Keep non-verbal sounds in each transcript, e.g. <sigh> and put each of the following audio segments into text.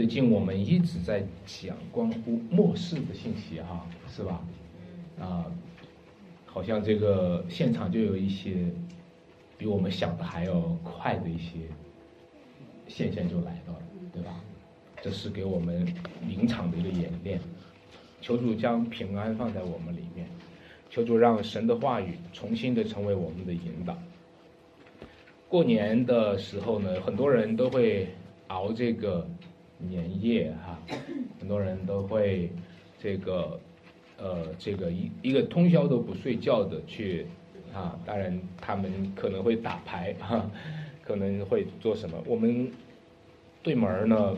最近我们一直在讲关乎末世的信息，哈，是吧？啊，好像这个现场就有一些比我们想的还要快的一些现象就来到了，对吧？这是给我们临场的一个演练。求主将平安放在我们里面，求主让神的话语重新的成为我们的引导。过年的时候呢，很多人都会熬这个。年夜哈，很多人都会这个呃这个一一个通宵都不睡觉的去啊，当然他们可能会打牌哈，<laughs> 可能会做什么。我们对门呢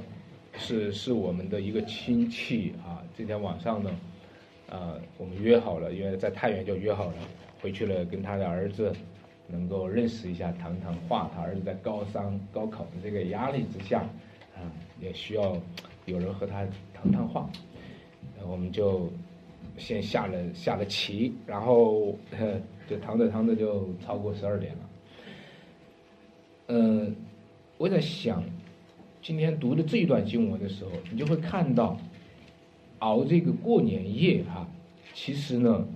是是我们的一个亲戚啊，今天晚上呢啊我们约好了，因为在太原就约好了，回去了跟他的儿子能够认识一下，谈谈话。他儿子在高三高考的这个压力之下。也需要有人和他谈谈话，我们就先下了下了棋，然后就谈着谈着就超过十二点了。嗯，我在想，今天读的这一段经文的时候，你就会看到，熬这个过年夜哈，其实呢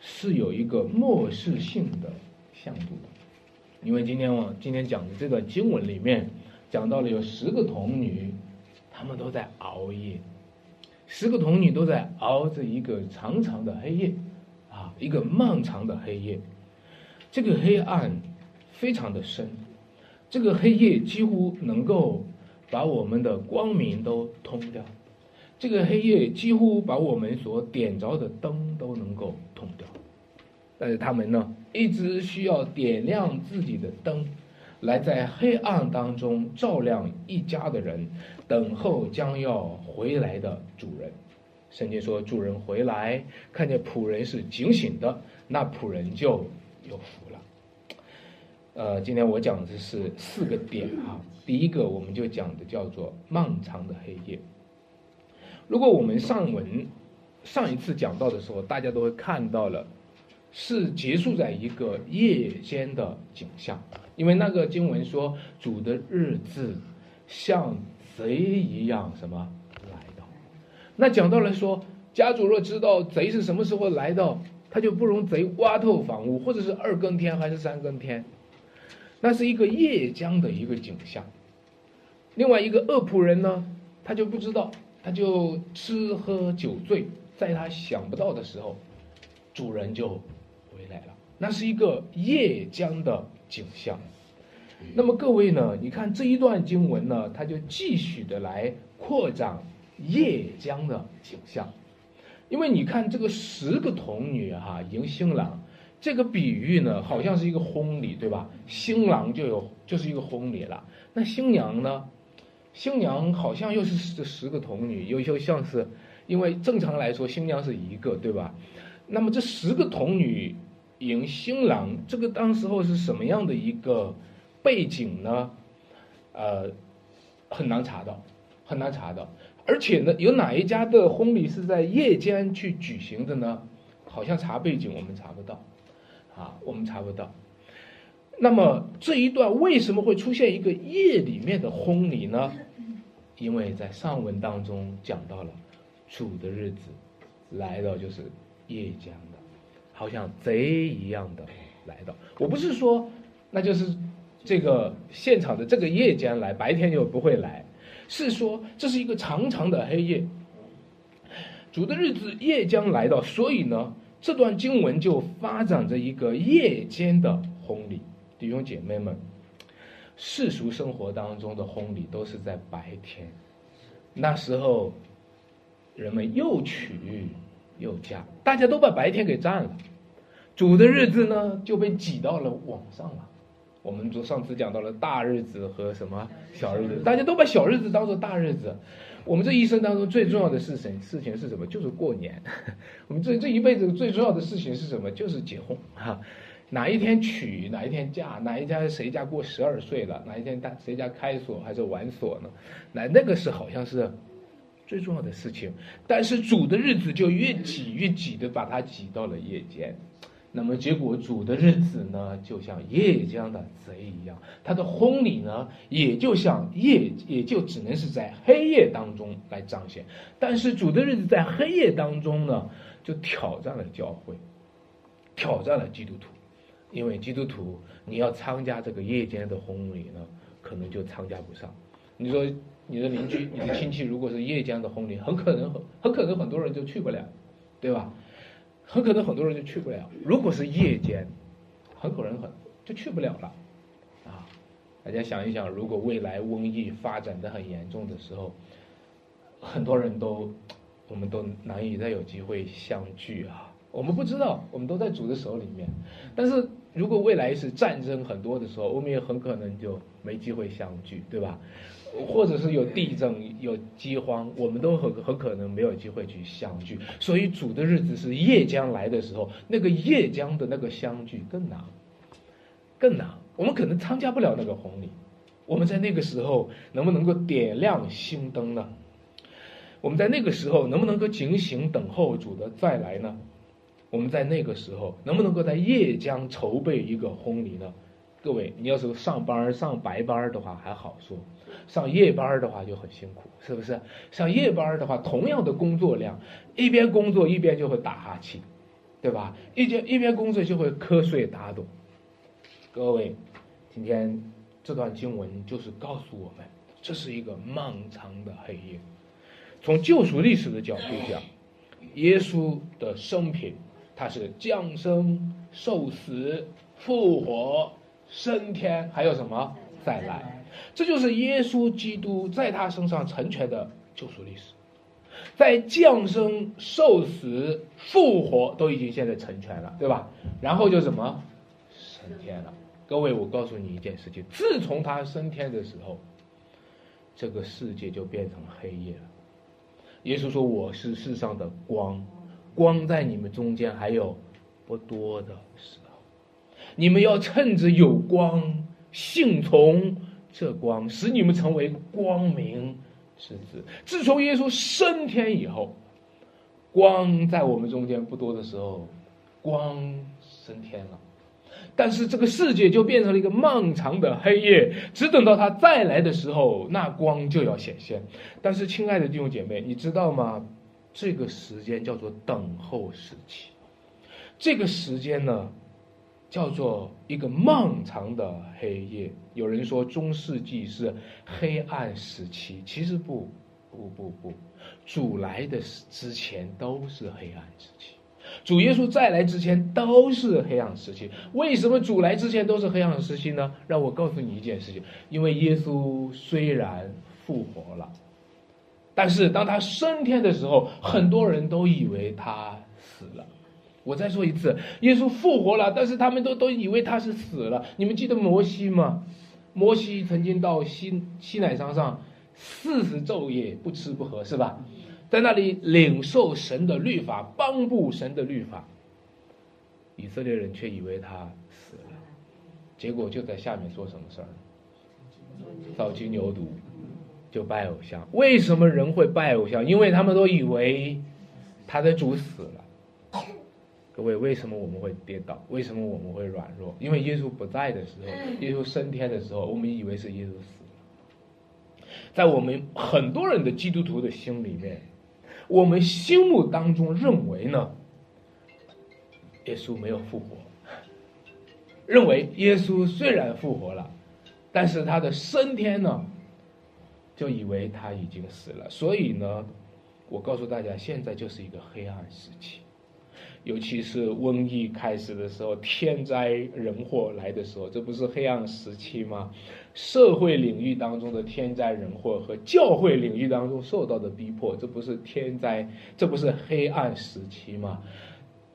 是有一个末世性的向度的，因为今天我今天讲的这段经文里面。讲到了有十个童女，她们都在熬夜，十个童女都在熬着一个长长的黑夜，啊，一个漫长的黑夜。这个黑暗非常的深，这个黑夜几乎能够把我们的光明都通掉，这个黑夜几乎把我们所点着的灯都能够通掉。但是他们呢，一直需要点亮自己的灯。来在黑暗当中照亮一家的人，等候将要回来的主人。圣经说，主人回来，看见仆人是警醒的，那仆人就有福了。呃，今天我讲的是四个点啊。第一个，我们就讲的叫做漫长的黑夜。如果我们上文上一次讲到的时候，大家都会看到了，是结束在一个夜间的景象。因为那个经文说，主的日子像贼一样什么来到？那讲到了说，家主若知道贼是什么时候来到，他就不容贼挖透房屋，或者是二更天还是三更天，那是一个夜将的一个景象。另外一个恶仆人呢，他就不知道，他就吃喝酒醉，在他想不到的时候，主人就回来了。那是一个夜将的。景象，那么各位呢？你看这一段经文呢，它就继续的来扩展夜江的景象，因为你看这个十个童女哈迎新郎，这个比喻呢，好像是一个婚礼，对吧？新郎就有就是一个婚礼了。那新娘呢？新娘好像又是这十个童女，又又像是，因为正常来说新娘是一个，对吧？那么这十个童女。迎新郎，这个当时候是什么样的一个背景呢？呃，很难查到，很难查到。而且呢，有哪一家的婚礼是在夜间去举行的呢？好像查背景我们查不到，啊，我们查不到。那么这一段为什么会出现一个夜里面的婚礼呢？因为在上文当中讲到了主的日子来到就是夜间。好像贼一样的来到，我不是说，那就是这个现场的这个夜间来，白天就不会来，是说这是一个长长的黑夜，主的日子夜将来到，所以呢，这段经文就发展着一个夜间的婚礼。弟兄姐妹们，世俗生活当中的婚礼都是在白天，那时候人们又娶。又加，大家都把白天给占了，主的日子呢就被挤到了晚上了。我们昨上次讲到了大日子和什么小日子，大家都把小日子当做大日子。我们这一生当中最重要的是什事情是什么？就是过年。<laughs> 我们这这一辈子最重要的事情是什么？就是结婚哈。哪一天娶，哪一天嫁，哪一家谁家过十二岁了，哪一天大谁家开锁还是玩锁呢？那那个是好像是。最重要的事情，但是主的日子就越挤越挤的把它挤到了夜间，那么结果主的日子呢，就像夜间的贼一样，他的婚礼呢，也就像夜，也就只能是在黑夜当中来彰显。但是主的日子在黑夜当中呢，就挑战了教会，挑战了基督徒，因为基督徒你要参加这个夜间的婚礼呢，可能就参加不上。你说你的邻居、你的亲戚如果是夜间的婚礼，<laughs> 很可能很很可能很多人就去不了，对吧？很可能很多人就去不了。如果是夜间，很可能很就去不了了，啊！大家想一想，如果未来瘟疫发展的很严重的时候，很多人都，我们都难以再有机会相聚啊。我们不知道，我们都在主的手里面。但是如果未来是战争很多的时候，我们也很可能就没机会相聚，对吧？或者是有地震、有饥荒，我们都很很可能没有机会去相聚。所以主的日子是夜将来的时候，那个夜将的那个相聚更难，更难。我们可能参加不了那个婚礼。我们在那个时候能不能够点亮心灯呢？我们在那个时候能不能够警醒等候主的再来呢？我们在那个时候能不能够在夜将筹备一个婚礼呢？各位，你要是上班上白班的话还好说，上夜班的话就很辛苦，是不是？上夜班的话，同样的工作量，一边工作一边就会打哈欠，对吧？一边一边工作就会瞌睡打盹。各位，今天这段经文就是告诉我们，这是一个漫长的黑夜。从救赎历史的角度讲，耶稣的生平，他是降生、受死、复活。升天还有什么再来？这就是耶稣基督在他身上成全的救赎历史，在降生、受死、复活都已经现在成全了，对吧？然后就什么升天了？各位，我告诉你一件事情：自从他升天的时候，这个世界就变成黑夜了。耶稣说：“我是世上的光，光在你们中间还有不多的时候。”你们要趁着有光，信从这光，使你们成为光明之子。自从耶稣升天以后，光在我们中间不多的时候，光升天了。但是这个世界就变成了一个漫长的黑夜，只等到他再来的时候，那光就要显现。但是，亲爱的弟兄姐妹，你知道吗？这个时间叫做等候时期。这个时间呢？叫做一个漫长的黑夜。有人说中世纪是黑暗时期，其实不，不不不，主来的之前都是黑暗时期，主耶稣再来之前都是黑暗时期。为什么主来之前都是黑暗时期呢？让我告诉你一件事情：因为耶稣虽然复活了，但是当他升天的时候，很多人都以为他死了。我再说一次，耶稣复活了，但是他们都都以为他是死了。你们记得摩西吗？摩西曾经到西西乃山上四十昼夜不吃不喝，是吧？在那里领受神的律法，颁布神的律法。以色列人却以为他死了，结果就在下面做什么事儿？造鸡牛犊，就拜偶像。为什么人会拜偶像？因为他们都以为他的主死了。各位，为什么我们会跌倒？为什么我们会软弱？因为耶稣不在的时候，耶稣升天的时候，我们以为是耶稣死了。在我们很多人的基督徒的心里面，我们心目当中认为呢，耶稣没有复活，认为耶稣虽然复活了，但是他的升天呢，就以为他已经死了。所以呢，我告诉大家，现在就是一个黑暗时期。尤其是瘟疫开始的时候，天灾人祸来的时候，这不是黑暗时期吗？社会领域当中的天灾人祸和教会领域当中受到的逼迫，这不是天灾，这不是黑暗时期吗？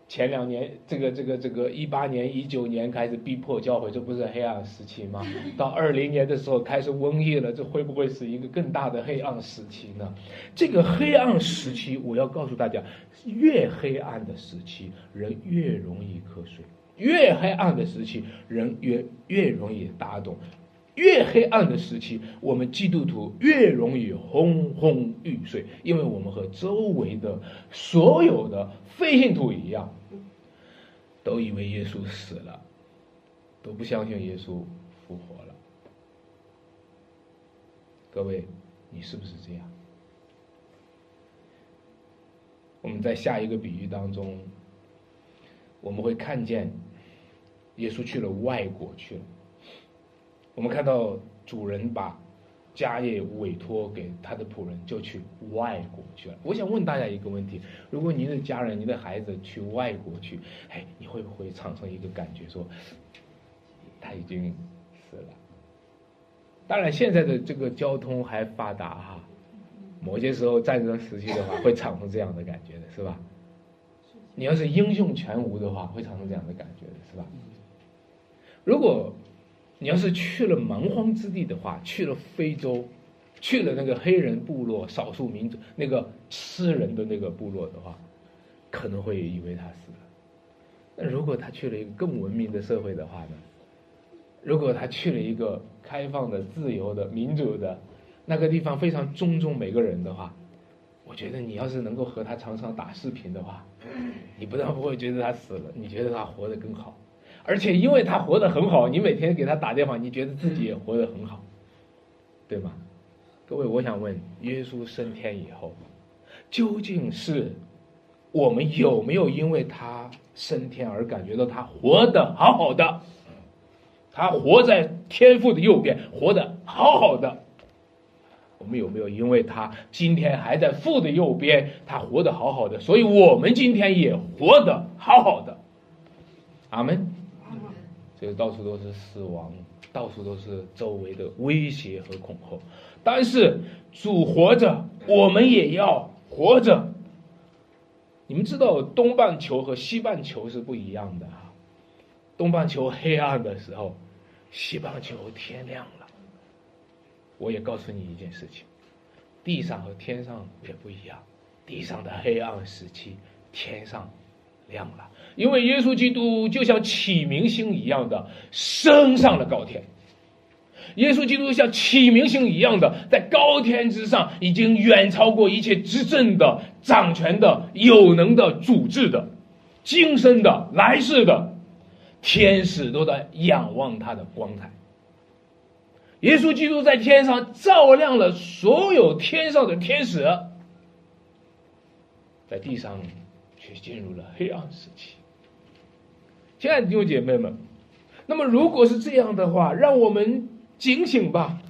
前两年，这个这个这个一八年、一九年开始逼迫教会，这不是黑暗时期吗？<laughs> 到二零年的时候开始瘟疫了，这会不会是一个更大的黑暗时期呢？这个黑暗时期，我要告诉大家，越黑暗的时期，人越容易瞌睡；越黑暗的时期，人越越容易打盹。越黑暗的时期，我们基督徒越容易昏昏欲睡，因为我们和周围的所有的非信徒一样，都以为耶稣死了，都不相信耶稣复活了。各位，你是不是这样？我们在下一个比喻当中，我们会看见耶稣去了外国去了。我们看到主人把家业委托给他的仆人，就去外国去了。我想问大家一个问题：如果您的家人、您的孩子去外国去，哎，你会不会产生一个感觉，说他已经死了？当然，现在的这个交通还发达哈。某些时候战争时期的话，会产生这样的感觉的，是吧？你要是英雄全无的话，会产生这样的感觉的，是吧？如果你要是去了蛮荒之地的话，去了非洲，去了那个黑人部落、少数民族那个吃人的那个部落的话，可能会以为他死了。那如果他去了一个更文明的社会的话呢？如果他去了一个开放的、自由的、民主的。那个地方非常尊重每个人的话，我觉得你要是能够和他常常打视频的话，你不但不会觉得他死了，你觉得他活得更好，而且因为他活得很好，你每天给他打电话，你觉得自己也活得很好，对吗？各位，我想问，耶稣升天以后，究竟是我们有没有因为他升天而感觉到他活得好好的？他活在天父的右边，活得好好的。我们有没有因为他今天还在父的右边，他活得好好的，所以我们今天也活得好好的？阿门。这到处都是死亡，到处都是周围的威胁和恐吓，但是主活着，我们也要活着。你们知道东半球和西半球是不一样的哈，东半球黑暗的时候，西半球天亮了。我也告诉你一件事情，地上和天上也不一样。地上的黑暗时期，天上亮了，因为耶稣基督就像启明星一样的升上了高天。耶稣基督像启明星一样的在高天之上，已经远超过一切执政的、掌权的、有能的、主治的、今生的、来世的天使都在仰望他的光彩。耶稣基督在天上照亮了所有天上的天使，在地上却进入了黑暗时期。亲爱的弟兄姐妹们，那么如果是这样的话，让我们警醒吧，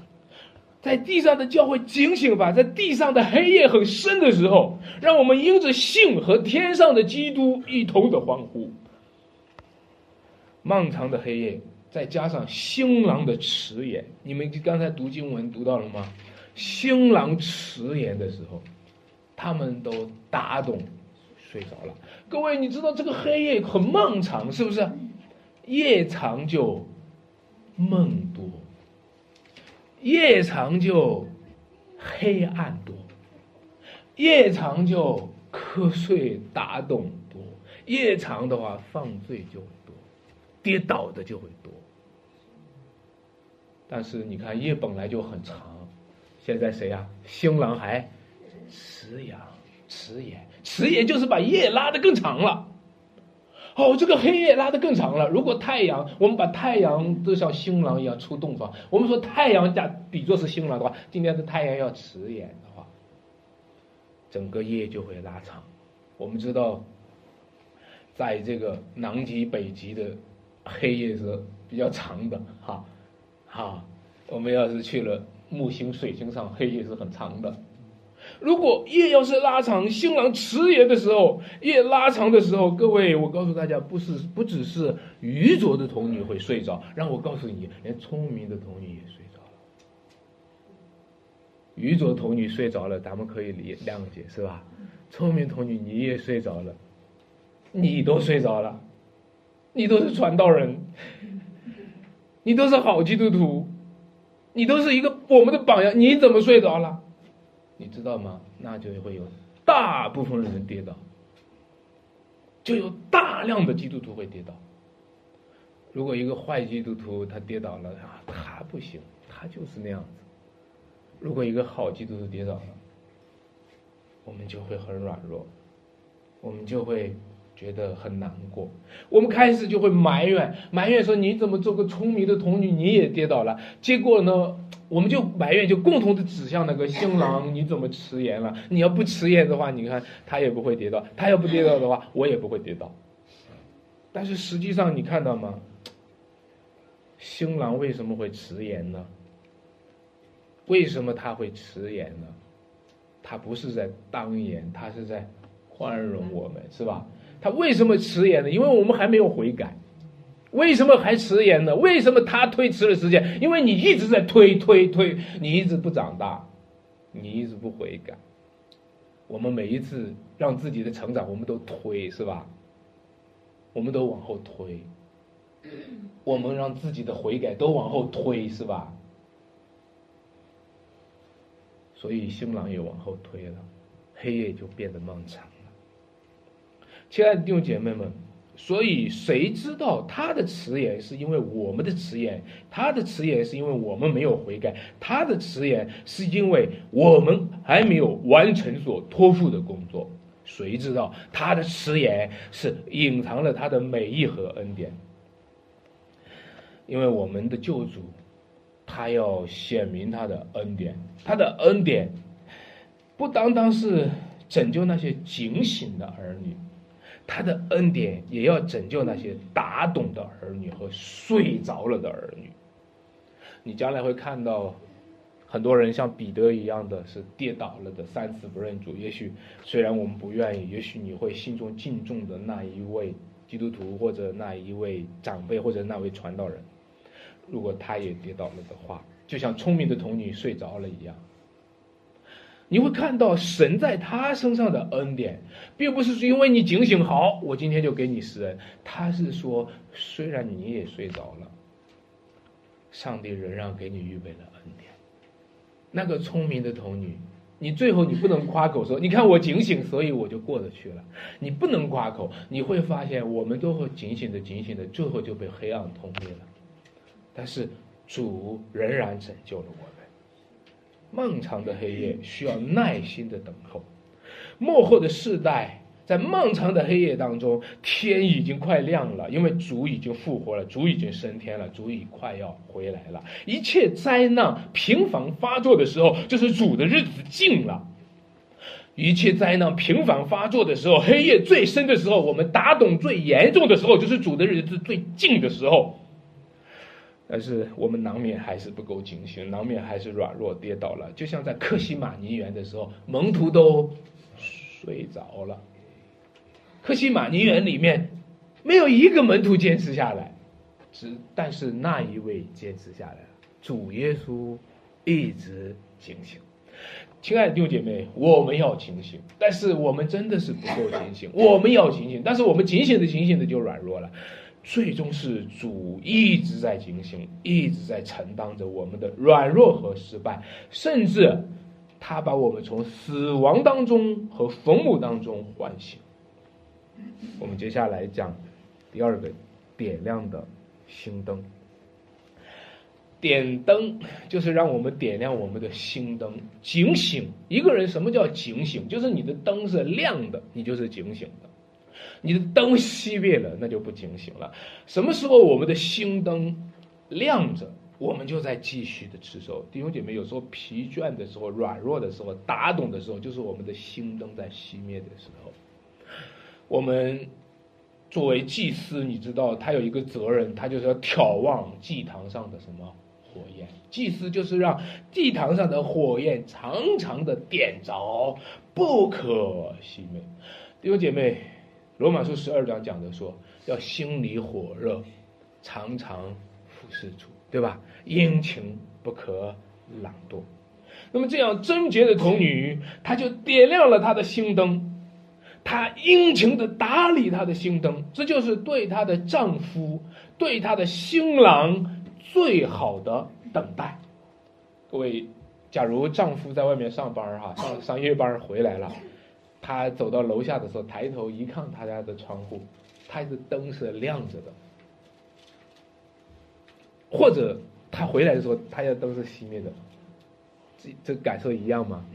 在地上的教会警醒吧，在地上的黑夜很深的时候，让我们因着信和天上的基督一同的欢呼。漫长的黑夜。再加上新郎的迟延，你们刚才读经文读到了吗？新郎迟延的时候，他们都打盹睡着了。各位，你知道这个黑夜很漫长，是不是？夜长就梦多，夜长就黑暗多，夜长就瞌睡打盹多，夜长的话犯罪就多，跌倒的就会多。但是你看，夜本来就很长，现在谁呀？新郎还迟阳，迟延，迟延就是把夜拉得更长了。哦，这个黑夜拉得更长了。如果太阳，我们把太阳都像新郎一样出洞房，我们说太阳假比作是新郎的话，今天的太阳要迟延的话，整个夜就会拉长。我们知道，在这个南极、北极的黑夜是比较长的，哈。哈，我们要是去了木星、水星上，黑夜是很长的。如果夜要是拉长，新郎迟延的时候，夜拉长的时候，各位，我告诉大家，不是不只是愚拙的童女会睡着，让我告诉你，连聪明的童女也睡着了。愚拙童女睡着了，咱们可以理谅解，是吧？聪明童女你也睡着了，你都睡着了，你都是传道人。你都是好基督徒，你都是一个我们的榜样，你怎么睡着了？你知道吗？那就会有大部分人跌倒，就有大量的基督徒会跌倒。如果一个坏基督徒他跌倒了啊，他不行，他就是那样子。如果一个好基督徒跌倒了，我们就会很软弱，我们就会觉得很难过。我们开始就会埋怨，埋怨说你怎么做个聪明的童女你也跌倒了？结果呢，我们就埋怨，就共同的指向那个新郎，<laughs> 你怎么迟延了？你要不迟延的话，你看他也不会跌倒；他要不跌倒的话，<laughs> 我也不会跌倒。但是实际上，你看到吗？新郎为什么会迟延呢？为什么他会迟延呢？他不是在当言，他是在宽容我们，是吧？他为什么迟延呢？因为我们还没有悔改。为什么还迟延呢？为什么他推迟了时间？因为你一直在推推推，你一直不长大，你一直不悔改。我们每一次让自己的成长，我们都推，是吧？我们都往后推，我们让自己的悔改都往后推，是吧？所以新郎也往后推了，黑夜就变得漫长。亲爱的弟兄姐妹们，所以谁知道他的迟延是因为我们的迟延，他的迟延是因为我们没有悔改，他的迟延是因为我们还没有完成所托付的工作。谁知道他的迟延是隐藏了他的美意和恩典？因为我们的救主。他要显明他的恩典，他的恩典不单单是拯救那些警醒的儿女，他的恩典也要拯救那些打懂的儿女和睡着了的儿女。你将来会看到很多人像彼得一样的是跌倒了的，三次不认主。也许虽然我们不愿意，也许你会心中敬重的那一位基督徒，或者那一位长辈，或者那位传道人。如果他也跌倒了的话，就像聪明的童女睡着了一样，你会看到神在他身上的恩典，并不是因为你警醒好，我今天就给你施恩。他是说，虽然你也睡着了，上帝仍然给你预备了恩典。那个聪明的童女，你最后你不能夸口说，你看我警醒，所以我就过得去了。你不能夸口，你会发现，我们都会警醒的警醒的，最后就被黑暗吞灭了。但是主仍然拯救了我们。漫长的黑夜需要耐心的等候。幕后的世代在漫长的黑夜当中，天已经快亮了，因为主已经复活了，主已经升天了，主已快要回来了。一切灾难频繁发作的时候，就是主的日子近了。一切灾难频繁发作的时候，黑夜最深的时候，我们打懂最严重的时候，就是主的日子最近的时候。但是我们难免还是不够警醒，难免还是软弱跌倒了。就像在克西马尼园的时候，门徒都睡着了。克西马尼园里面没有一个门徒坚持下来，只但是那一位坚持下来了。主耶稣一直警醒。亲爱的弟兄姐妹，我们要警醒，但是我们真的是不够警醒。我们要警醒，但是我们警醒的警醒的就软弱了。最终是主一直在警醒，一直在承担着我们的软弱和失败，甚至他把我们从死亡当中和坟墓当中唤醒。我们接下来讲第二个点亮的心灯。点灯就是让我们点亮我们的心灯，警醒。一个人什么叫警醒？就是你的灯是亮的，你就是警醒的。你的灯熄灭了，那就不警醒了。什么时候我们的心灯亮着，我们就在继续的持守。弟兄姐妹，有时候疲倦的时候、软弱的时候、打盹的时候，就是我们的心灯在熄灭的时候。我们作为祭司，你知道他有一个责任，他就是要眺望祭坛上的什么火焰。祭司就是让祭坛上的火焰长长的点着，不可熄灭。弟兄姐妹。罗马书十二章讲的说，要心里火热，常常服侍主，对吧？殷勤不可懒惰。那么这样贞洁的童女，她就点亮了她的心灯，她殷勤的打理她的心灯，这就是对她的丈夫、对她的新郎最好的等待。各位，假如丈夫在外面上班哈，上上夜班回来了。他走到楼下的时候，抬头一看他家的窗户，他的灯是亮着的；或者他回来的时候，他家灯是熄灭的。这这感受一样吗？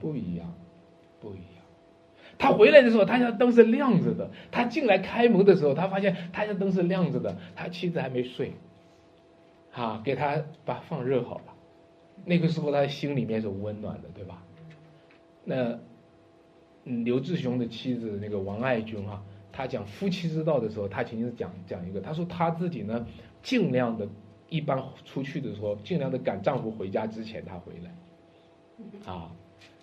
不一样，不一样。他回来的时候，他家灯是亮着的。他进来开门的时候，他发现他家灯是亮着的，他妻子还没睡，啊，给他把放热好了。那个时候他心里面是温暖的，对吧？那刘志雄的妻子那个王爱军哈，他讲夫妻之道的时候，他曾经讲讲一个，他说他自己呢，尽量的，一般出去的时候，尽量的赶丈夫回家之前他回来，啊。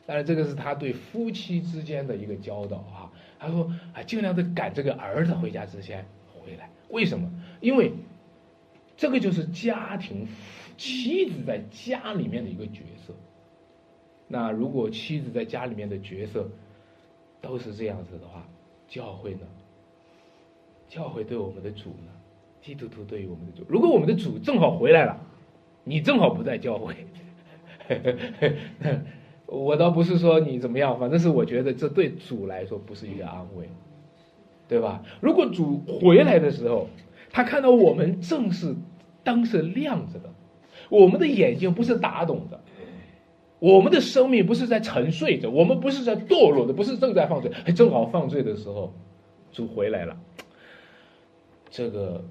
当然，这个是他对夫妻之间的一个教导啊。他说啊，尽量的赶这个儿子回家之前回来。为什么？因为这个就是家庭妻子在家里面的一个角色。那如果妻子在家里面的角色都是这样子的话，教会呢？教会对我们的主呢？基督徒对于我们的主，如果我们的主正好回来了，你正好不在教会。<laughs> 我倒不是说你怎么样，反正是我觉得这对主来说不是一个安慰，对吧？如果主回来的时候，他看到我们正是灯是亮着的，我们的眼睛不是打盹的，我们的生命不是在沉睡着，我们不是在堕落的，不是正在犯罪，正好犯罪的时候，主回来了。这个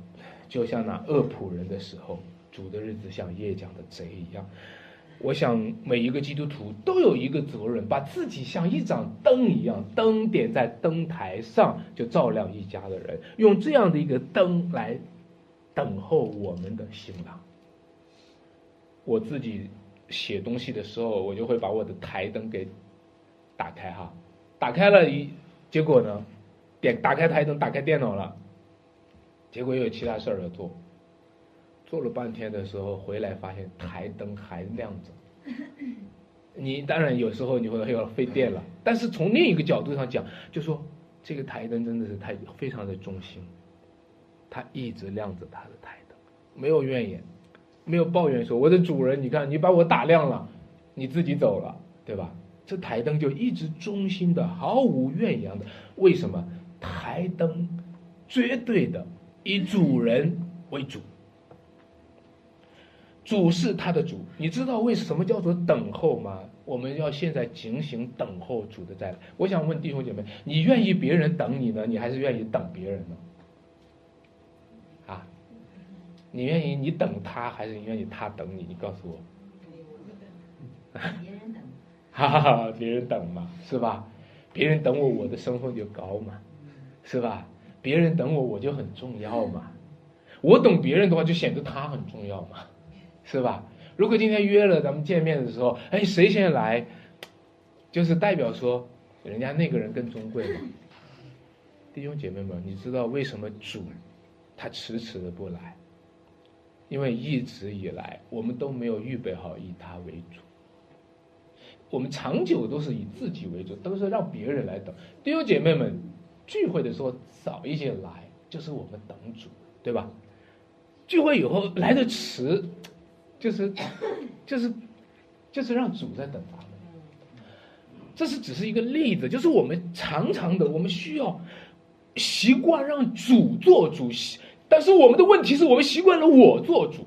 就像那恶仆人的时候，主的日子像夜讲的贼一样。我想每一个基督徒都有一个责任，把自己像一盏灯一样，灯点在灯台上，就照亮一家的人，用这样的一个灯来等候我们的新郎。我自己写东西的时候，我就会把我的台灯给打开哈，打开了一，结果呢，点打开台灯，打开电脑了，结果又有其他事儿要做。做了半天的时候，回来发现台灯还亮着。你当然有时候你会要费电了，但是从另一个角度上讲，就说这个台灯真的是太非常的忠心，它一直亮着它的台灯，没有怨言，没有抱怨说我的主人，你看你把我打亮了，你自己走了，对吧？这台灯就一直忠心的，毫无怨言的。为什么？台灯绝对的以主人为主。主是他的主，你知道为什么叫做等候吗？我们要现在警醒等候主的再来。我想问弟兄姐妹，你愿意别人等你呢，你还是愿意等别人呢？你愿意你等他，还是你愿意他等你？你告诉我。别人等。<laughs> 哈哈哈，别人等嘛，是吧？别人等我，我的身份就高嘛，是吧？别人等我，我就很重要嘛。我等别人的话，就显得他很重要嘛。是吧？如果今天约了咱们见面的时候，哎，谁先来，就是代表说人家那个人更尊贵嘛。<coughs> 弟兄姐妹们，你知道为什么主他迟迟的不来？因为一直以来我们都没有预备好以他为主，我们长久都是以自己为主，都是让别人来等。弟兄姐妹们聚会的时候早一些来，就是我们等主，对吧？聚会以后来的迟。就是，就是，就是让主在等咱们。这是只是一个例子，就是我们常常的，我们需要习惯让主做主，但是我们的问题是我们习惯了我做主，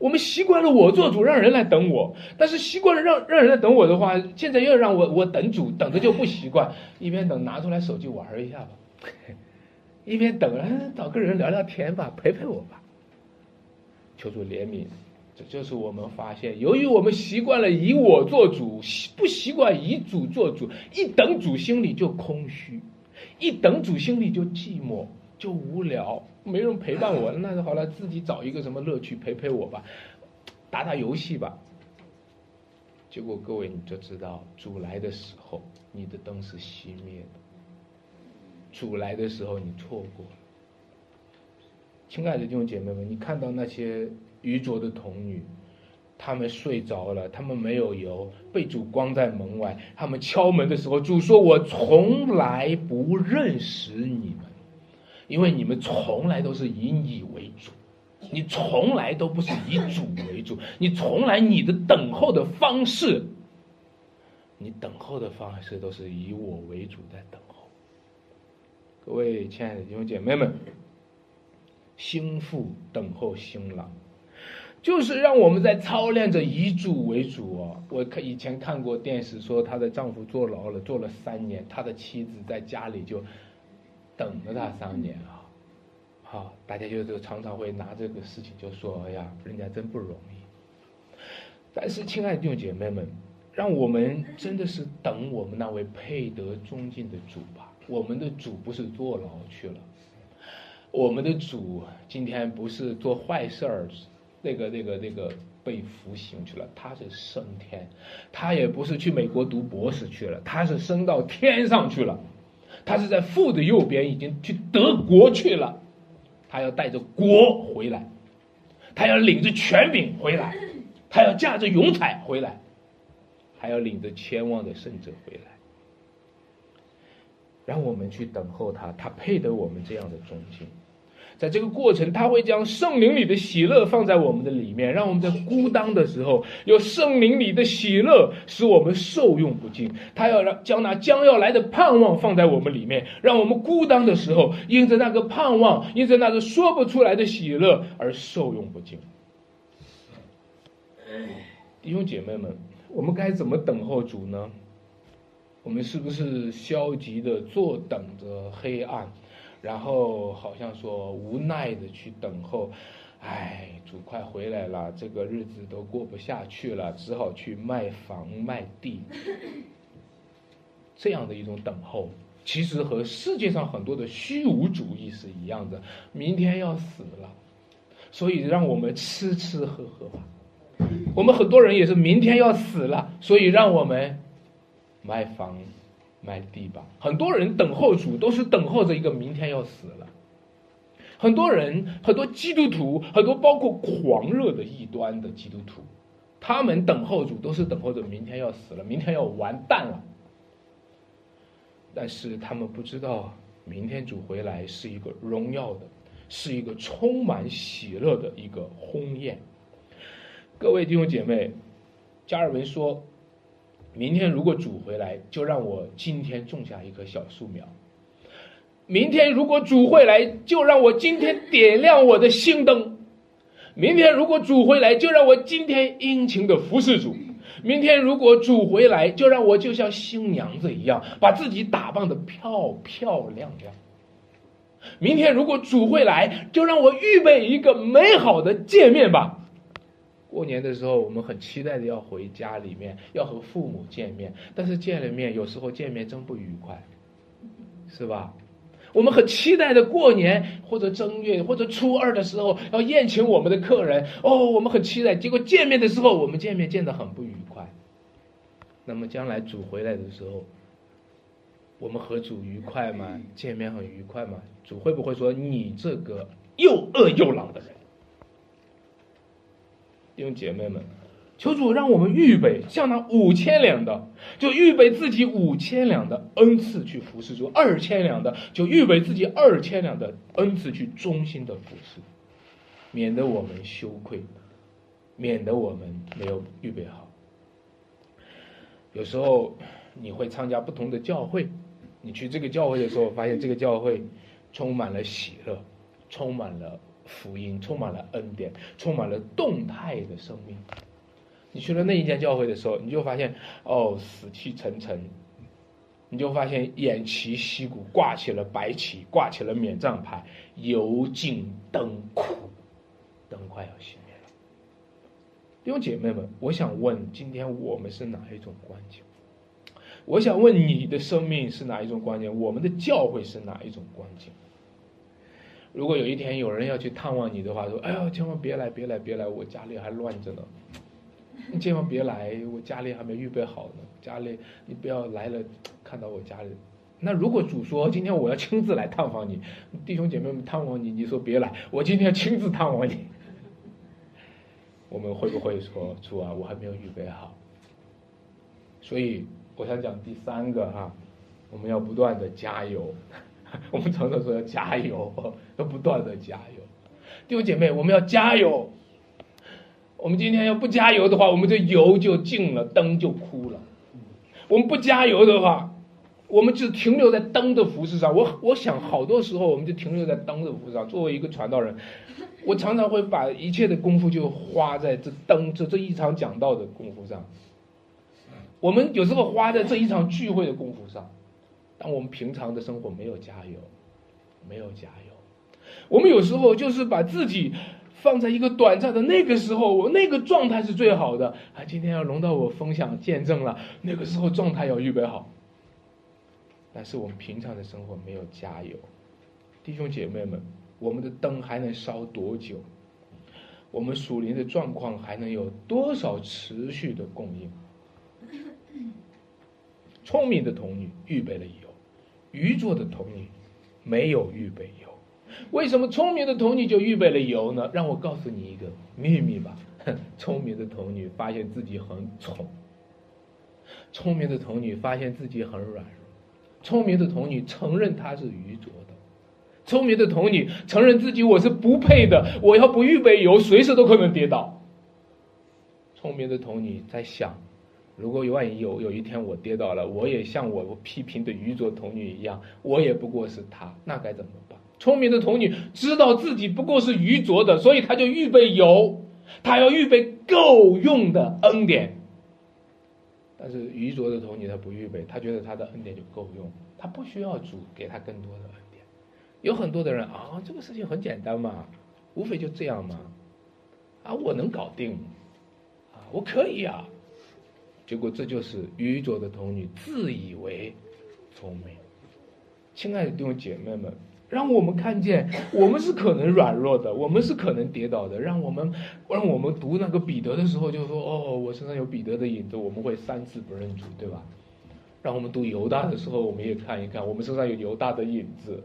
我们习惯了我做主，让人来等我。但是习惯了让让人来等我的话，现在又让我我等主，等着就不习惯。一边等，拿出来手机玩一下吧；一边等，找个人聊聊天吧，陪陪我吧。求主怜悯。这就是我们发现，由于我们习惯了以我做主，不习惯以主做主，一等主心里就空虚，一等主心里就寂寞，就无聊，没人陪伴我，那就好了，自己找一个什么乐趣陪陪我吧，打打游戏吧。结果各位你就知道，主来的时候，你的灯是熄灭的；主来的时候，你错过了。亲爱的弟兄姐妹们，你看到那些。愚拙的童女，他们睡着了，他们没有油，被主关在门外。他们敲门的时候，主说：“我从来不认识你们，因为你们从来都是以你为主，你从来都不是以主为主，你从来你的等候的方式，你等候的方式都是以我为主在等候。”各位亲爱的弟兄姐妹们，心腹等候新郎。就是让我们在操练着以主为主哦。我看以前看过电视，说她的丈夫坐牢了，坐了三年，她的妻子在家里就等了他三年啊。好，大家就就常常会拿这个事情就说：“哎呀，人家真不容易。”但是，亲爱的弟兄姐妹们，让我们真的是等我们那位配得尊敬的主吧。我们的主不是坐牢去了，我们的主今天不是做坏事儿，那个那个那个被服刑去了，他是升天，他也不是去美国读博士去了，他是升到天上去了，他是在父的右边，已经去德国去了。他要带着国回来，他要领着权柄回来，他要驾着勇彩回来，还要领着千万的圣者回来。让我们去等候他，他配得我们这样的忠心。在这个过程，他会将圣灵里的喜乐放在我们的里面，让我们在孤单的时候有圣灵里的喜乐，使我们受用不尽。他要让将那将要来的盼望放在我们里面，让我们孤单的时候，因着那个盼望，因着那个说不出来的喜乐而受用不尽。弟兄姐妹们，我们该怎么等候主呢？我们是不是消极的坐等着黑暗？然后好像说无奈的去等候，哎，主快回来了，这个日子都过不下去了，只好去卖房卖地。这样的一种等候，其实和世界上很多的虚无主义是一样的。明天要死了，所以让我们吃吃喝喝吧。我们很多人也是明天要死了，所以让我们卖房。卖地吧，很多人等候主都是等候着一个明天要死了。很多人，很多基督徒，很多包括狂热的异端的基督徒，他们等候主都是等候着明天要死了，明天要完蛋了。但是他们不知道，明天主回来是一个荣耀的，是一个充满喜乐的一个鸿宴。各位弟兄姐妹，加尔文说。明天如果主回来，就让我今天种下一棵小树苗。明天如果主回来，就让我今天点亮我的心灯。明天如果主回来，就让我今天殷勤的服侍主。明天如果主回来，就让我就像新娘子一样，把自己打扮的漂漂亮亮。明天如果主回来，就让我预备一个美好的见面吧。过年的时候，我们很期待的要回家里面，要和父母见面。但是见了面，有时候见面真不愉快，是吧？我们很期待的过年或者正月或者初二的时候要宴请我们的客人哦，我们很期待。结果见面的时候，我们见面见得很不愉快。那么将来主回来的时候，我们和主愉快吗？见面很愉快吗？主会不会说你这个又饿又老的人？弟兄姐妹们，求主让我们预备像那五千两的，就预备自己五千两的恩赐去服侍主；二千两的，就预备自己二千两的恩赐去忠心的服侍，免得我们羞愧，免得我们没有预备好。有时候你会参加不同的教会，你去这个教会的时候，发现这个教会充满了喜乐，充满了。福音充满了恩典，充满了动态的生命。你去了那一间教会的时候，你就发现哦，死气沉沉。你就发现偃旗息鼓，挂起了白旗，挂起了免战牌，油尽灯枯，灯快要熄灭了。弟兄姐妹们，我想问，今天我们是哪一种光景？我想问你的生命是哪一种光景？我们的教会是哪一种光景？如果有一天有人要去探望你的话，说：“哎呀，千万别来，别来，别来，我家里还乱着呢。你 <laughs> 千万别来，我家里还没预备好呢。家里你不要来了，看到我家里。那如果主说今天我要亲自来探访你，弟兄姐妹们探望你，你说别来，我今天要亲自探望你。<laughs> 我们会不会说主啊，我还没有预备好？所以我想讲第三个哈，我们要不断的加油。” <laughs> 我们常常说要加油，<laughs> 要不断的加油。弟兄姐妹，我们要加油。我们今天要不加油的话，我们这油就尽了，灯就枯了。我们不加油的话，我们就停留在灯的服饰上。我我想好多时候我们就停留在灯的服饰上。作为一个传道人，我常常会把一切的功夫就花在这灯这这一场讲道的功夫上。我们有时候花在这一场聚会的功夫上，但我们平常的生活没有加油，没有加油。我们有时候就是把自己放在一个短暂的那个时候，我那个状态是最好的啊。今天要轮到我分享见证了，那个时候状态要预备好。但是我们平常的生活没有加油，弟兄姐妹们，我们的灯还能烧多久？我们属灵的状况还能有多少持续的供应？聪明的童女预备了油，愚拙的童女没有预备油。为什么聪明的童女就预备了油呢？让我告诉你一个秘密吧。<laughs> 聪明的童女发现自己很宠，聪明的童女发现自己很软弱，聪明的童女承认她是愚拙的，聪明的童女承认自己我是不配的，我要不预备油，随时都可能跌倒。聪明的童女在想。如果万一有有一天我跌倒了，我也像我批评的愚拙童女一样，我也不过是他，那该怎么办？聪明的童女知道自己不过是愚拙的，所以他就预备有，他要预备够用的恩典。但是愚拙的童女她不预备，她觉得她的恩典就够用，她不需要主给她更多的恩典。有很多的人啊，这个事情很简单嘛，无非就这样嘛，啊，我能搞定，啊，我可以啊。结果这就是愚拙的童女自以为聪明。亲爱的弟兄姐妹们，让我们看见我们是可能软弱的，我们是可能跌倒的。让我们让我们读那个彼得的时候，就说：“哦，我身上有彼得的影子，我们会三次不认主，对吧？”让我们读犹大的时候，我们也看一看，我们身上有犹大的影子，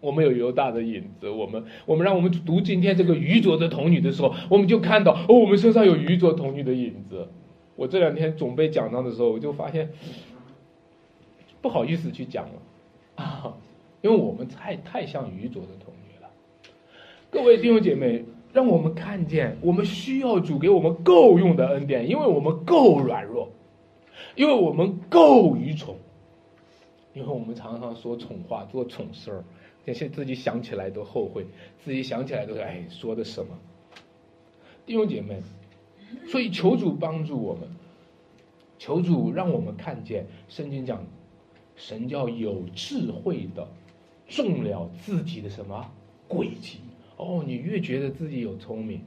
我们有犹大的影子。我们我们让我们读今天这个愚拙的童女的时候，我们就看到哦，我们身上有愚拙童女的影子。我这两天准备讲章的时候，我就发现不好意思去讲了啊，<laughs> 因为我们太太像愚拙的童女了。各位弟兄姐妹，让我们看见，我们需要主给我们够用的恩典，因为我们够软弱，因为我们够愚蠢，因为我们常常说蠢话、做蠢事儿，那些自己想起来都后悔，自己想起来都是哎说的什么。弟兄姐妹。所以求主帮助我们，求主让我们看见圣经讲，神叫有智慧的中了自己的什么诡计。哦，你越觉得自己有聪明，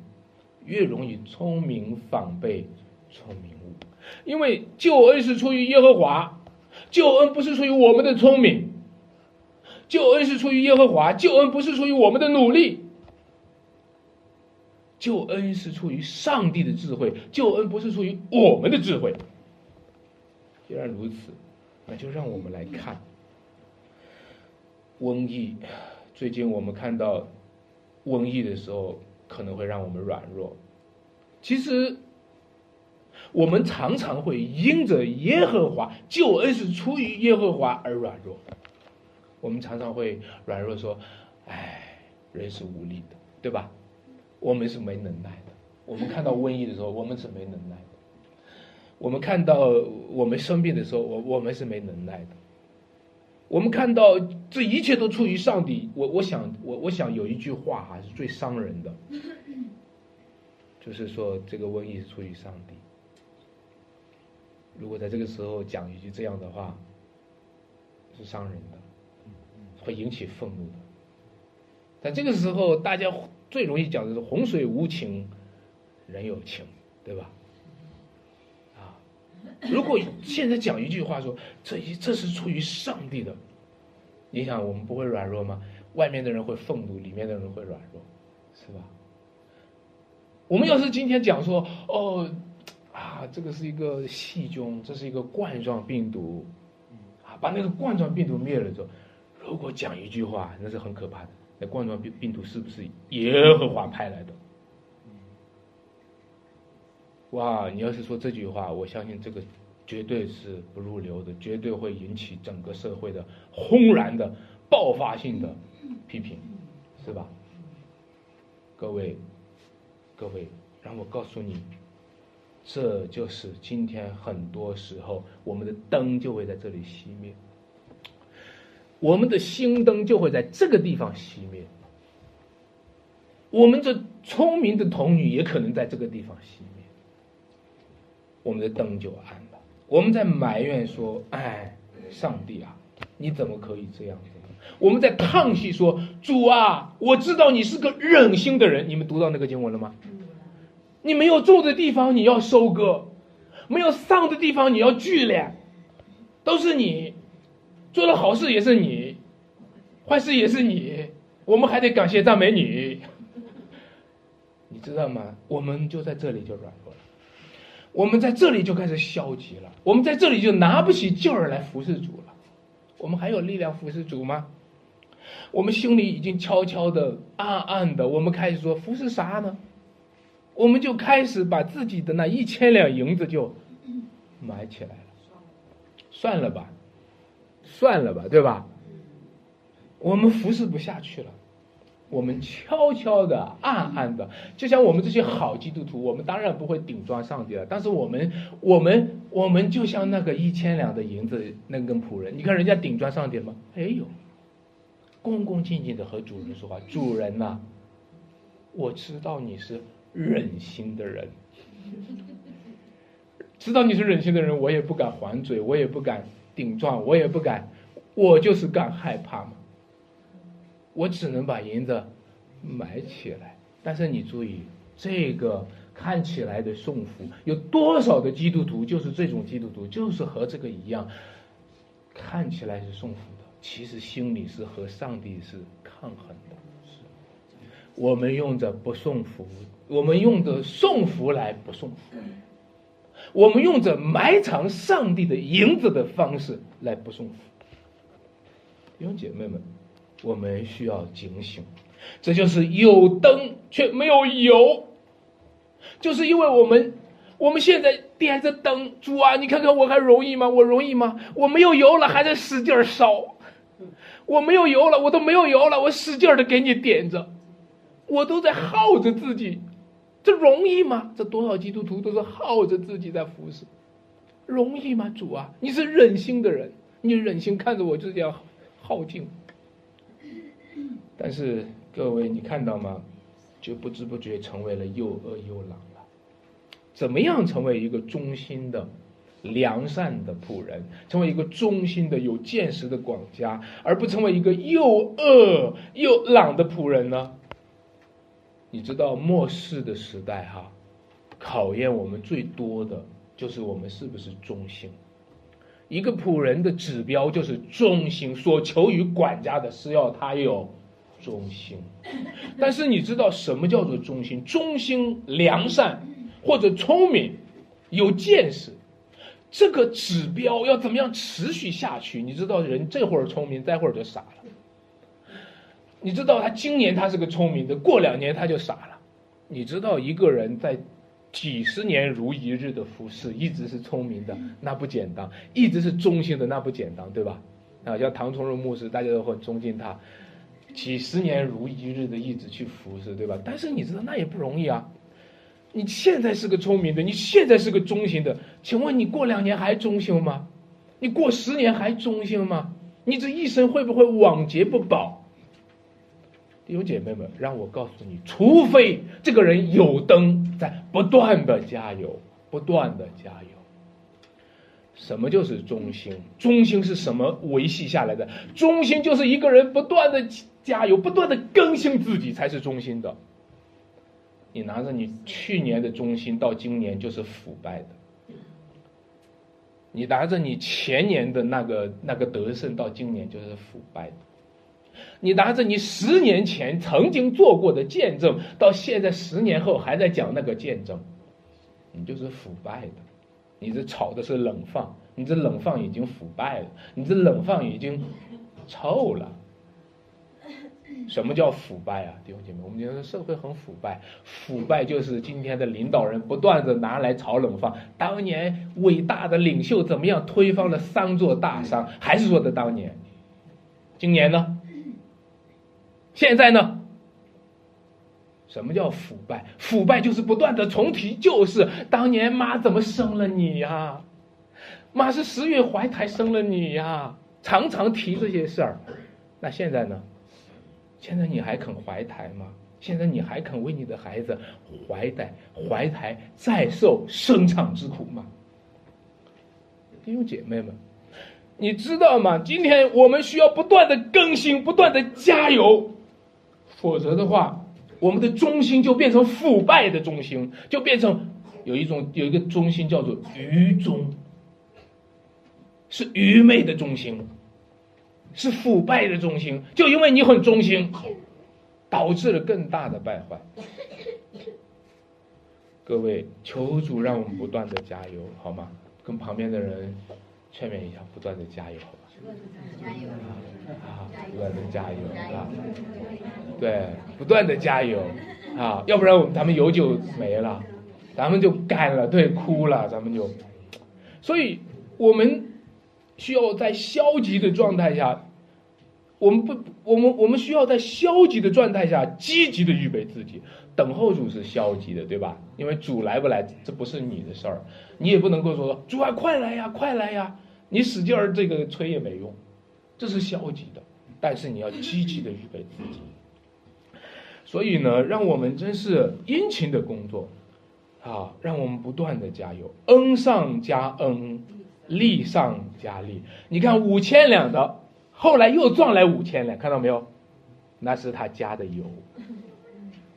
越容易聪明反被聪明误。因为救恩是出于耶和华，救恩不是出于我们的聪明，救恩是出于耶和华，救恩不是出于我们的努力。救恩是出于上帝的智慧，救恩不是出于我们的智慧。既然如此，那就让我们来看瘟疫。最近我们看到瘟疫的时候，可能会让我们软弱。其实，我们常常会因着耶和华救恩是出于耶和华而软弱。我们常常会软弱说：“哎，人是无力的，对吧？”我们是没能耐的。我们看到瘟疫的时候，我们是没能耐的。我们看到我们生病的时候，我我们是没能耐的。我们看到这一切都出于上帝。我我想我我想有一句话哈是最伤人的，<laughs> 就是说这个瘟疫是出于上帝。如果在这个时候讲一句这样的话，是伤人的，会引起愤怒的。在这个时候，大家。最容易讲的是洪水无情，人有情，对吧？啊，如果现在讲一句话说，这一这是出于上帝的，你想我们不会软弱吗？外面的人会愤怒，里面的人会软弱，是吧？我们要是今天讲说，哦，啊，这个是一个细菌，这是一个冠状病毒，啊，把那个冠状病毒灭了之后，如果讲一句话，那是很可怕的。那冠状病病毒是不是耶和华派来的？哇！你要是说这句话，我相信这个绝对是不入流的，绝对会引起整个社会的轰然的爆发性的批评，是吧？各位，各位，让我告诉你，这就是今天很多时候我们的灯就会在这里熄灭。我们的心灯就会在这个地方熄灭。我们这聪明的童女也可能在这个地方熄灭，我们的灯就暗了。我们在埋怨说：“哎，上帝啊，你怎么可以这样？”我们在叹息说：“主啊，我知道你是个忍心的人。”你们读到那个经文了吗？你没有种的地方你要收割，没有丧的地方你要聚敛，都是你做了好事也是你，坏事也是你，我们还得感谢赞美你。<laughs> 你知道吗？我们就在这里就软弱了，我们在这里就开始消极了，我们在这里就拿不起劲儿来服侍主了。我们还有力量服侍主吗？我们心里已经悄悄的、暗暗的，我们开始说服侍啥呢？我们就开始把自己的那一千两银子就埋起来了，算了吧，算了吧，对吧？我们服侍不下去了。我们悄悄的、暗暗的，就像我们这些好基督徒，我们当然不会顶撞上帝了。但是我们、我们、我们就像那个一千两的银子那根仆人，你看人家顶撞上帝吗？没有，恭恭敬敬的和主人说话。主人呐，我知道你是忍心的人，知道你是忍心的人，我也不敢还嘴，我也不敢顶撞，我也不敢，我就是敢害怕嘛。我只能把银子埋起来，但是你注意，这个看起来的送福，有多少的基督徒就是这种基督徒，就是和这个一样，看起来是送福的，其实心里是和上帝是抗衡的。我们用着不送福，我们用着送福来不送福，我们用着埋藏上帝的银子的方式来不送福。弟兄姐妹们。我们需要警醒，这就是有灯却没有油，就是因为我们我们现在点着灯，主啊，你看看我还容易吗？我容易吗？我没有油了，还在使劲烧，我没有油了，我都没有油了，我使劲的给你点着，我都在耗着自己，这容易吗？这多少基督徒都是耗着自己在服侍，容易吗？主啊，你是忍心的人，你忍心看着我就这样耗尽。但是各位，你看到吗？就不知不觉成为了又恶又懒了。怎么样成为一个忠心的、良善的仆人，成为一个忠心的、有见识的管家，而不成为一个又恶又懒的仆人呢？你知道末世的时代哈，考验我们最多的就是我们是不是忠心。一个仆人的指标就是忠心，所求于管家的是要他有。忠心，但是你知道什么叫做忠心？忠心、良善或者聪明、有见识，这个指标要怎么样持续下去？你知道人这会儿聪明，待会儿就傻了。你知道他今年他是个聪明的，过两年他就傻了。你知道一个人在几十年如一日的服侍，一直是聪明的，那不简单；一直是忠心的，那不简单，对吧？啊，像唐崇荣牧师，大家都很尊敬他。几十年如一日的一直去服侍，对吧？但是你知道那也不容易啊！你现在是个聪明的，你现在是个忠心的，请问你过两年还忠心吗？你过十年还忠心吗？你这一生会不会晚节不保？弟兄姐妹们，让我告诉你，除非这个人有灯在不断的加油，不断的加油。什么就是中心？中心是什么维系下来的？中心就是一个人不断的。加油，不断的更新自己才是中心的。你拿着你去年的忠心到今年就是腐败的，你拿着你前年的那个那个得胜到今年就是腐败的，你拿着你十年前曾经做过的见证到现在十年后还在讲那个见证，你就是腐败的。你这炒的是冷饭，你这冷饭已经腐败了，你这冷饭已经臭了。什么叫腐败啊，弟兄姐妹？我们觉得社会很腐败，腐败就是今天的领导人不断的拿来炒冷饭。当年伟大的领袖怎么样推翻了三座大山？还是说的当年？今年呢？现在呢？什么叫腐败？腐败就是不断的重提旧事。当年妈怎么生了你呀？妈是十月怀胎生了你呀？常常提这些事儿。那现在呢？现在你还肯怀胎吗？现在你还肯为你的孩子怀胎怀胎再受生产之苦吗？弟兄姐妹们，你知道吗？今天我们需要不断的更新，不断的加油，否则的话，我们的中心就变成腐败的中心，就变成有一种有一个中心叫做愚忠，是愚昧的中心，是腐败的中心，就因为你很忠心。导致了更大的败坏。各位，求主让我们不断的加油，好吗？跟旁边的人劝勉一下，不断的加油，好吧？加油啊！不断的加油啊！对，不断的加油啊！要不然我们咱们油就没了，咱们就干了，对，哭了，咱们就。所以，我们需要在消极的状态下。我们不，我们我们需要在消极的状态下积极的预备自己。等候主是消极的，对吧？因为主来不来，这不是你的事儿，你也不能够说主啊，快来呀，快来呀！你使劲儿这个催也没用，这是消极的。但是你要积极的预备自己。所以呢，让我们真是殷勤的工作，啊，让我们不断的加油，恩上加恩，利上加利。你看五千两的。后来又赚来五千两，看到没有？那是他加的油，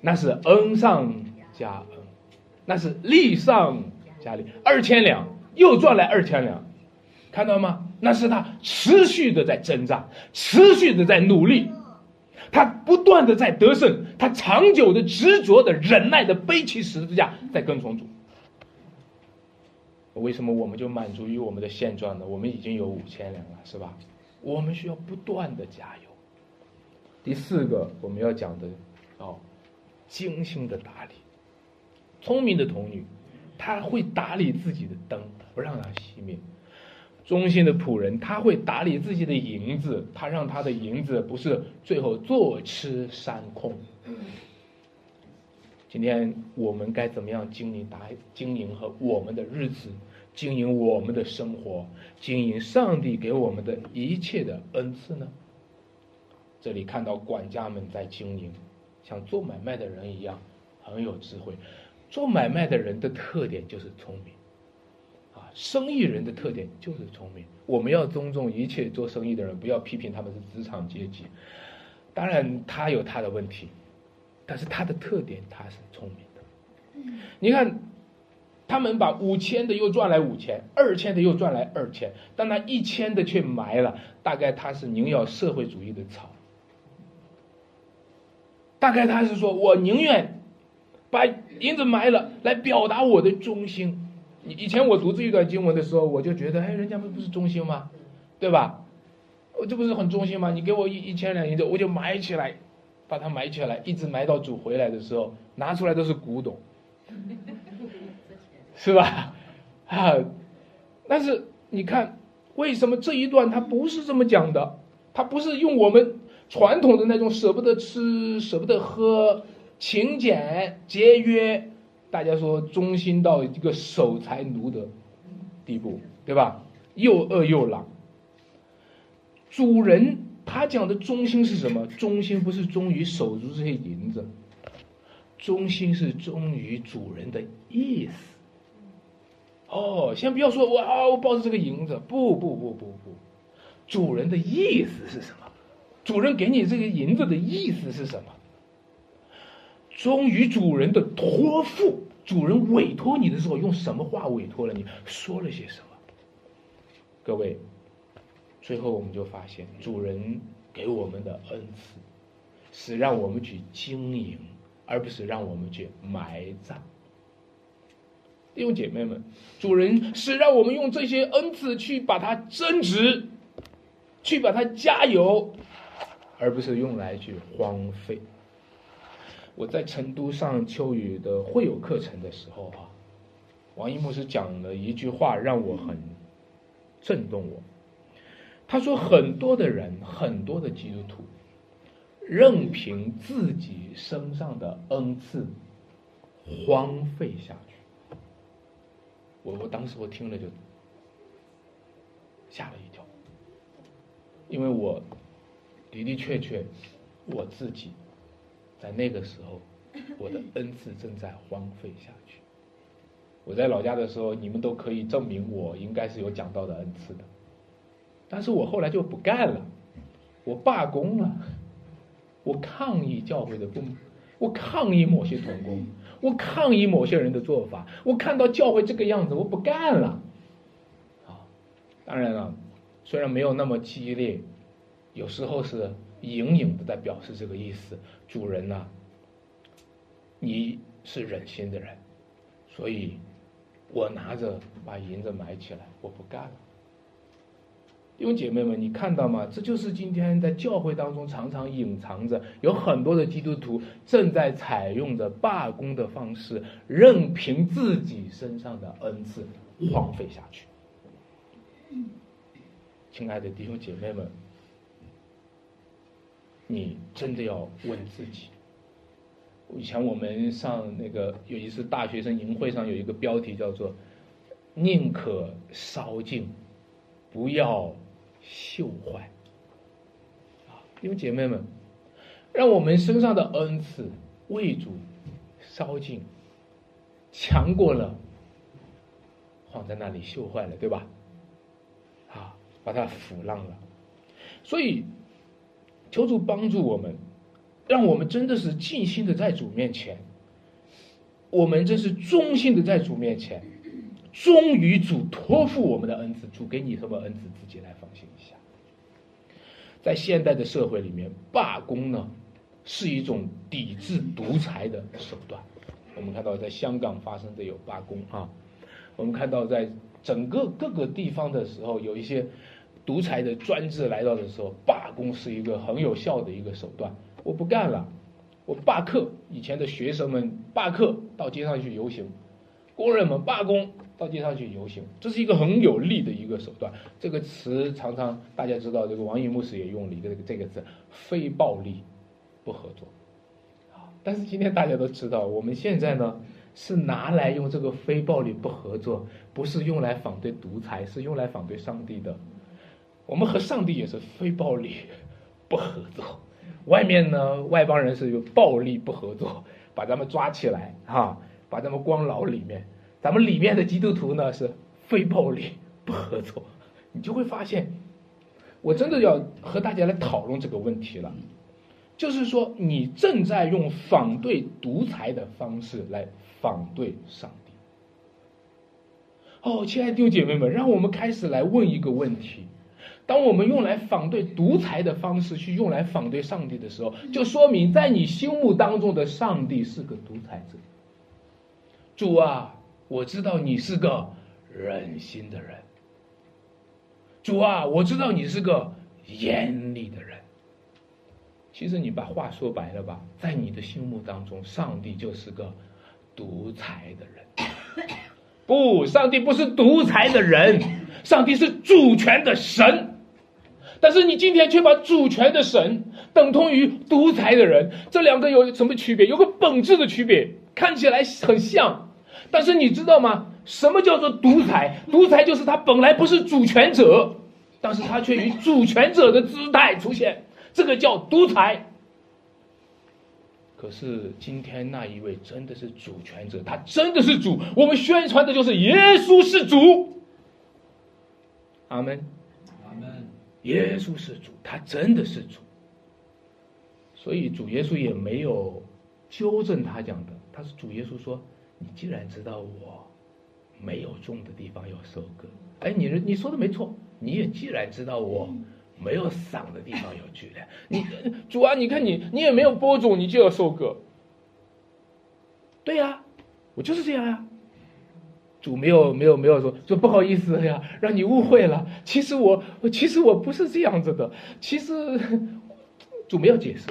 那是恩上加恩，那是利上加利。二千两又赚来二千两，看到吗？那是他持续的在征战，持续的在努力，他不断的在得胜，他长久的执着的忍耐的背起十字架在跟从主。为什么我们就满足于我们的现状呢？我们已经有五千两了，是吧？我们需要不断的加油。第四个我们要讲的，哦，精心的打理。聪明的童女，她会打理自己的灯，不让它熄灭；忠心的仆人，他会打理自己的银子，他让他的银子不是最后坐吃山空。今天我们该怎么样经营打经营和我们的日子？经营我们的生活，经营上帝给我们的一切的恩赐呢？这里看到管家们在经营，像做买卖的人一样，很有智慧。做买卖的人的特点就是聪明，啊，生意人的特点就是聪明。我们要尊重一切做生意的人，不要批评他们是职场阶级。当然，他有他的问题，但是他的特点他是聪明的。你看。他们把五千的又赚来五千，二千的又赚来二千，但那一千的却埋了，大概他是宁要社会主义的草，大概他是说我宁愿把银子埋了，来表达我的忠心。以以前我读这一段经文的时候，我就觉得，哎，人家们不是忠心吗？对吧？我这不是很忠心吗？你给我一一千两银子，我就埋起来，把它埋起来，一直埋到主回来的时候，拿出来都是古董。是吧？啊，但是你看，为什么这一段他不是这么讲的？他不是用我们传统的那种舍不得吃、舍不得喝、勤俭节约，大家说忠心到一个守财奴的地步，对吧？又饿又懒。主人他讲的忠心是什么？忠心不是忠于守住这些银子，忠心是忠于主人的意思。哦，先不要说，我啊，我抱着这个银子，不不不不不，主人的意思是什么？主人给你这个银子的意思是什么？忠于主人的托付，主人委托你的时候用什么话委托了你？说了些什么？各位，最后我们就发现，主人给我们的恩赐是让我们去经营，而不是让我们去埋葬。弟兄姐妹们，主人是让我们用这些恩赐去把它增值，去把它加油，而不是用来去荒废。我在成都上秋雨的会友课程的时候啊，王一牧师讲了一句话让我很震动我。他说：“很多的人，很多的基督徒，任凭自己身上的恩赐荒废下去。”我我当时我听了就吓了一跳，因为我的的确确我自己在那个时候，我的恩赐正在荒废下去。我在老家的时候，你们都可以证明我应该是有讲道的恩赐的，但是我后来就不干了，我罢工了，我抗议教会的不，我抗议某些同工，我抗议某些人的做法，我看到教会这个样子，我不干了。啊，当然了，虽然没有那么激烈，有时候是隐隐的在表示这个意思。主人呐，你是忍心的人，所以。我拿着把银子埋起来，我不干了。弟兄姐妹们，你看到吗？这就是今天在教会当中常常隐藏着，有很多的基督徒正在采用着罢工的方式，任凭自己身上的恩赐荒废下去。亲爱的弟兄姐妹们，你真的要问自己。以前我们上那个有一次大学生营会上有一个标题叫做“宁可烧尽，不要锈坏”。啊，弟兄姐妹们，让我们身上的恩赐为主烧尽，强过了放在那里锈坏了，对吧？啊，把它腐烂了。所以，求主帮助我们。让我们真的是尽心的在主面前，我们真是忠心的在主面前，忠于主托付我们的恩赐。主给你什么恩赐，自己来放心一下。在现代的社会里面，罢工呢是一种抵制独裁的手段。我们看到在香港发生的有罢工啊，我们看到在整个各个地方的时候，有一些独裁的专制来到的时候，罢工是一个很有效的一个手段。我不干了，我罢课。以前的学生们罢课到街上去游行，工人们罢工到街上去游行，这是一个很有力的一个手段。这个词常常大家知道，这个王毅牧师也用了一个这个这个字“非暴力不合作”。但是今天大家都知道，我们现在呢是拿来用这个“非暴力不合作”，不是用来反对独裁，是用来反对上帝的。我们和上帝也是非暴力 <laughs> 不合作。外面呢，外邦人是有暴力不合作，把咱们抓起来哈，把咱们关牢里面。咱们里面的基督徒呢是非暴力 <laughs> 不合作，你就会发现，我真的要和大家来讨论这个问题了，就是说你正在用反对独裁的方式来反对上帝。哦，亲爱的弟兄姐妹们，让我们开始来问一个问题。当我们用来反对独裁的方式去用来反对上帝的时候，就说明在你心目当中的上帝是个独裁者。主啊，我知道你是个忍心的人。主啊，我知道你是个严厉的人。其实你把话说白了吧，在你的心目当中，上帝就是个独裁的人。<laughs> 不，上帝不是独裁的人，上帝是主权的神。但是你今天却把主权的神等同于独裁的人，这两个有什么区别？有个本质的区别，看起来很像，但是你知道吗？什么叫做独裁？独裁就是他本来不是主权者，但是他却以主权者的姿态出现，这个叫独裁。可是今天那一位真的是主权者，他真的是主，我们宣传的就是耶稣是主。阿门。耶稣是主，他真的是主，所以主耶稣也没有纠正他讲的。他是主耶稣说：“你既然知道我没有种的地方要收割，哎，你你说的没错。你也既然知道我没有赏的地方要聚敛，你主啊，你看你你也没有播种，你就要收割。对呀，我就是这样呀。”主没有没有没有说说不好意思呀，让你误会了。其实我其实我不是这样子的。其实 <laughs> 主没有解释。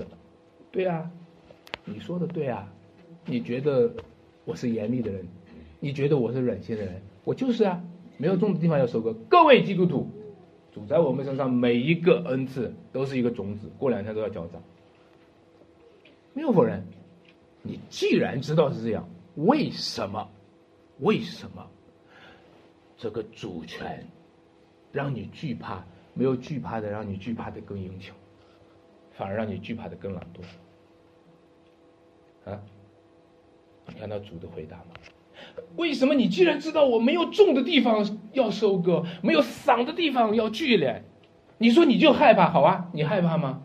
对啊，你说的对啊。你觉得我是严厉的人，你觉得我是软心的人，我就是啊。没有种的地方要收割。各位基督徒，主在我们身上每一个恩赐都是一个种子，过两天都要交账。没有否认。你既然知道是这样，为什么？为什么这个主权让你惧怕没有惧怕的让你惧怕的更英雄，反而让你惧怕的更懒惰。啊？你看到主的回答吗？为什么你既然知道我没有种的地方要收割，没有赏的地方要聚敛，你说你就害怕？好啊，你害怕吗？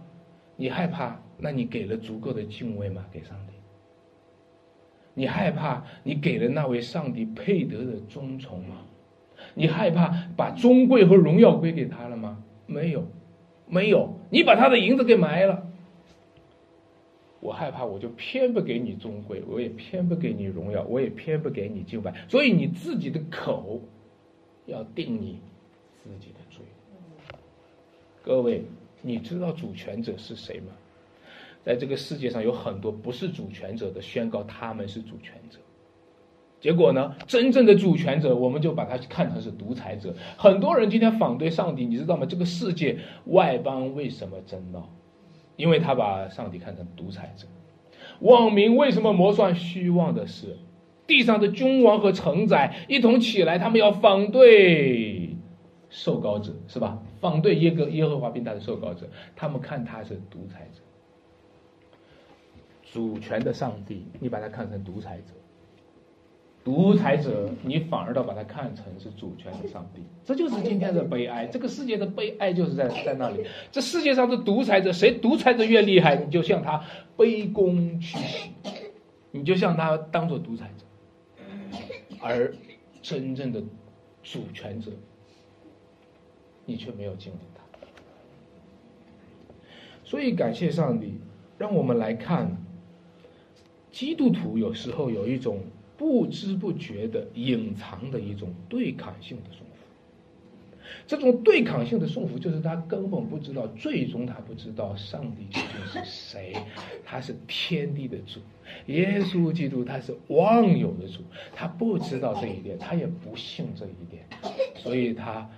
你害怕？那你给了足够的敬畏吗？给上帝？你害怕？你给了那位上帝配得的尊崇吗？你害怕把尊贵和荣耀归给他了吗？没有，没有。你把他的银子给埋了。我害怕，我就偏不给你尊贵，我也偏不给你荣耀，我也偏不给你敬拜。所以你自己的口要定你自己的罪。各位，你知道主权者是谁吗？在这个世界上有很多不是主权者的宣告他们是主权者，结果呢，真正的主权者我们就把他看成是独裁者。很多人今天反对上帝，你知道吗？这个世界外邦为什么争闹？因为他把上帝看成独裁者，网民为什么谋算虚妄的事？地上的君王和臣宰一同起来，他们要反对受膏者，是吧？反对耶格耶和华并他的受膏者，他们看他是独裁者，主权的上帝，你把他看成独裁者。独裁者，你反而倒把他看成是主权的上帝，这就是今天的悲哀。这个世界的悲哀就是在在那里。这世界上的独裁者，谁独裁者越厉害，你就向他卑躬屈膝，你就向他当做独裁者。而真正的主权者，你却没有敬畏他。所以感谢上帝，让我们来看，基督徒有时候有一种。不知不觉的隐藏的一种对抗性的送服，这种对抗性的送服，就是他根本不知道，最终他不知道上帝究竟是谁，他是天地的主，耶稣基督他是万有的主，他不知道这一点，他也不信这一点，所以他。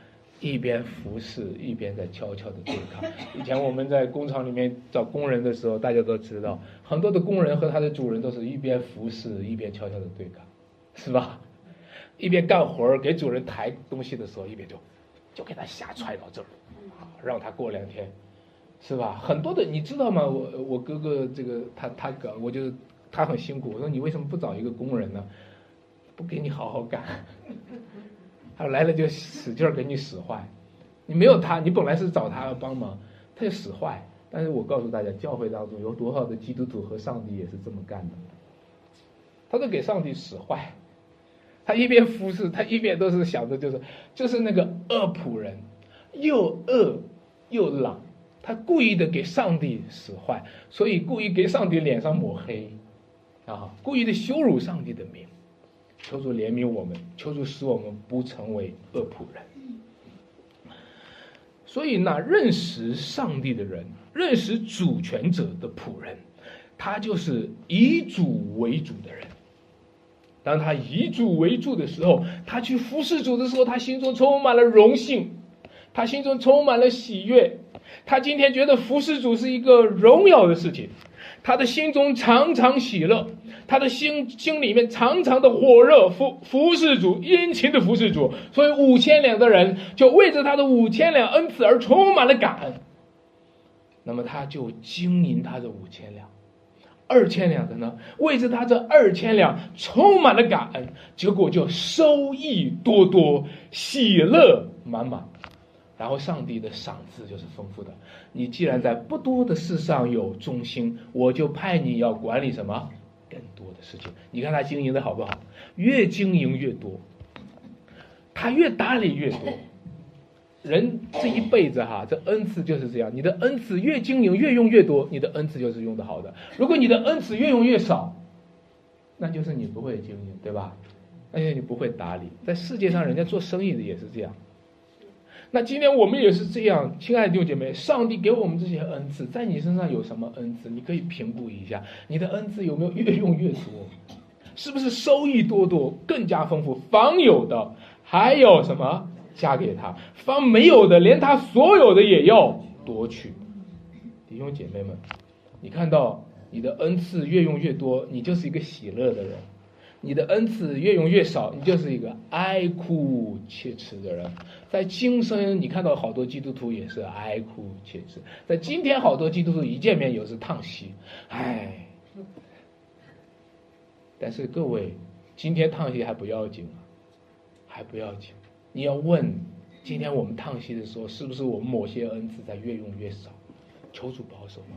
一边服侍，一边在悄悄的对抗。<laughs> 以前我们在工厂里面找工人的时候，大家都知道，很多的工人和他的主人都是一边服侍，一边悄悄的对抗，是吧？一边干活儿给主人抬东西的时候，一边就就给他瞎踹到这儿，让他过两天，是吧？很多的，你知道吗？我我哥哥这个他他哥，我就他很辛苦。我说你为什么不找一个工人呢？不给你好好干。他来了就使劲儿给你使坏，你没有他，你本来是找他帮忙，他就使坏。但是我告诉大家，教会当中有多少的基督徒和上帝也是这么干的，他都给上帝使坏。他一边服侍，他一边都是想着就是就是那个恶仆人，又恶又懒，他故意的给上帝使坏，所以故意给上帝脸上抹黑，啊，故意的羞辱上帝的名。求主怜悯我们，求主使我们不成为恶仆人。所以，那认识上帝的人，认识主权者的仆人，他就是以主为主的人。当他以主为主的时候，他去服侍主的时候，他心中充满了荣幸，他心中充满了喜悦。他今天觉得服侍主是一个荣耀的事情，他的心中常常喜乐。他的心心里面常常的火热，服服侍主，殷勤的服侍主，所以五千两的人就为着他的五千两恩赐而充满了感恩。那么他就经营他的五千两，二千两的呢，为着他这二千两充满了感恩，结果就收益多多，喜乐满满。然后上帝的赏赐就是丰富的。你既然在不多的事上有忠心，我就派你要管理什么？更多的事情，你看他经营的好不好？越经营越多，他越打理越多。人这一辈子哈，这恩赐就是这样。你的恩赐越经营越用越多，你的恩赐就是用的好的。如果你的恩赐越用越少，那就是你不会经营，对吧？而且你不会打理。在世界上，人家做生意的也是这样。那今天我们也是这样，亲爱的弟兄姐妹，上帝给我们这些恩赐，在你身上有什么恩赐？你可以评估一下，你的恩赐有没有越用越多？是不是收益多多，更加丰富？方有的还有什么加给他？方没有的，连他所有的也要夺取。弟兄姐妹们，你看到你的恩赐越用越多，你就是一个喜乐的人。你的恩赐越用越少，你就是一个哀哭切齿的人。在今生，你看到好多基督徒也是哀哭切齿；在今天，好多基督徒一见面又是叹息，唉。但是各位，今天叹息还不要紧啊，还不要紧。你要问，今天我们叹息的时候，是不是我们某些恩赐在越用越少？求主保守吗？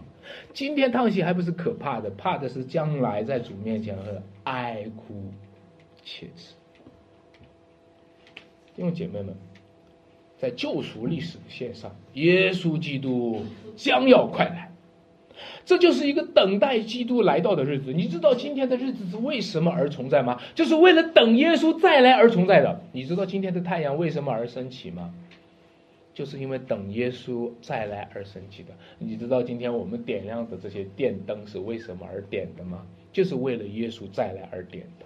今天叹息还不是可怕的，怕的是将来在主面前和哀哭切齿。弟兄姐妹们，在救赎历史的线上，耶稣基督将要快来，这就是一个等待基督来到的日子。你知道今天的日子是为什么而存在吗？就是为了等耶稣再来而存在的。你知道今天的太阳为什么而升起吗？就是因为等耶稣再来而升起的。你知道今天我们点亮的这些电灯是为什么而点的吗？就是为了耶稣再来而点的。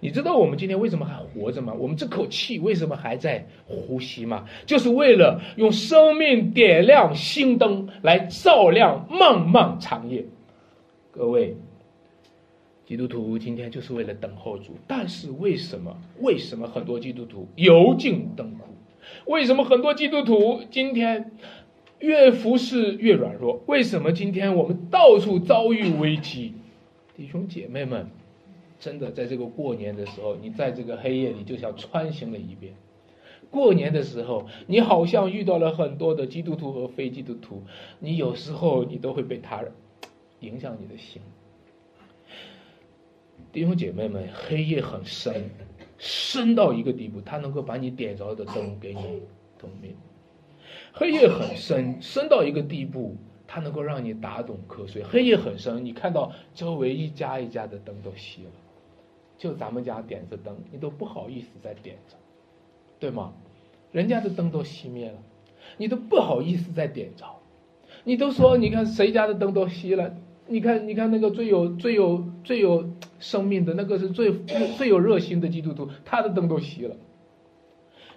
你知道我们今天为什么还活着吗？我们这口气为什么还在呼吸吗？就是为了用生命点亮心灯，来照亮漫漫长夜。各位，基督徒今天就是为了等候主，但是为什么？为什么很多基督徒油尽灯枯？为什么很多基督徒今天越服侍越软弱？为什么今天我们到处遭遇危机？弟兄姐妹们，真的在这个过年的时候，你在这个黑夜里就像穿行了一遍。过年的时候，你好像遇到了很多的基督徒和非基督徒，你有时候你都会被他影响你的心。弟兄姐妹们，黑夜很深。深到一个地步，它能够把你点着的灯给你灯灭。黑夜很深，深到一个地步，它能够让你打盹瞌睡。黑夜很深，你看到周围一家一家的灯都熄了，就咱们家点着灯，你都不好意思再点着，对吗？人家的灯都熄灭了，你都不好意思再点着，你都说你看谁家的灯都熄了。你看，你看那个最有、最有、最有生命的那个是最最有热心的基督徒，他的灯都熄了，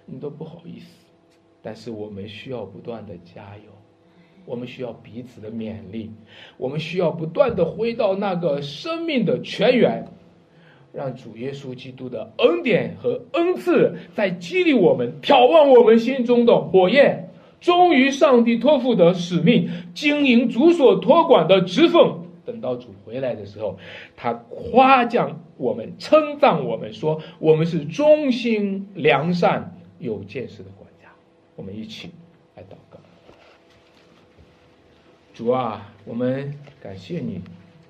你都不好意思。但是我们需要不断的加油，我们需要彼此的勉励，我们需要不断的回到那个生命的泉源，让主耶稣基督的恩典和恩赐在激励我们，眺望我们心中的火焰。忠于上帝托付的使命，经营主所托管的职分。等到主回来的时候，他夸奖我们，称赞我们，说我们是忠心良善、有见识的管家。我们一起来祷告。主啊，我们感谢你，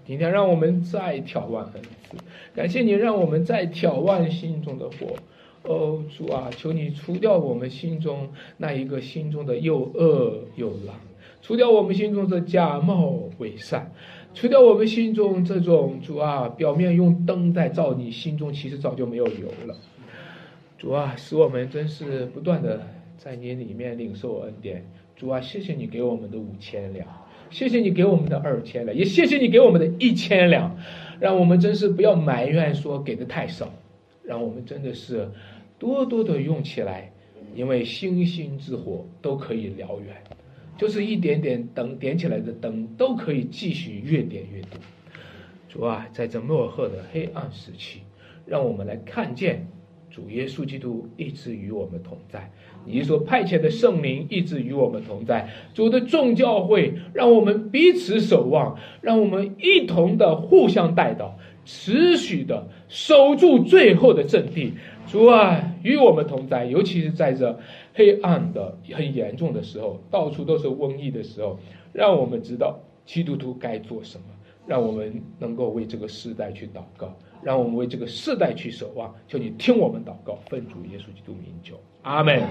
今天让我们再眺望恩赐，感谢你让我们再眺望心中的火。哦，主啊，求你除掉我们心中那一个心中的又恶又懒，除掉我们心中的假冒伪善，除掉我们心中这种主啊，表面用灯在照你心中，其实早就没有油了。主啊，使我们真是不断的在你里面领受恩典。主啊，谢谢你给我们的五千两，谢谢你给我们的二千两，也谢谢你给我们的一千两，让我们真是不要埋怨说给的太少。让我们真的是多多的用起来，因为星星之火都可以燎原，就是一点点灯点起来的灯都可以继续越点越多。主啊，在这漠河的黑暗时期，让我们来看见主耶稣基督一直与我们同在，你所派遣的圣灵一直与我们同在。主的众教会，让我们彼此守望，让我们一同的互相带到。持续的守住最后的阵地，主啊，与我们同在，尤其是在这黑暗的很严重的时候，到处都是瘟疫的时候，让我们知道基督徒该做什么，让我们能够为这个世代去祷告，让我们为这个世代去守望。求你听我们祷告，奉主耶稣基督名求，阿门。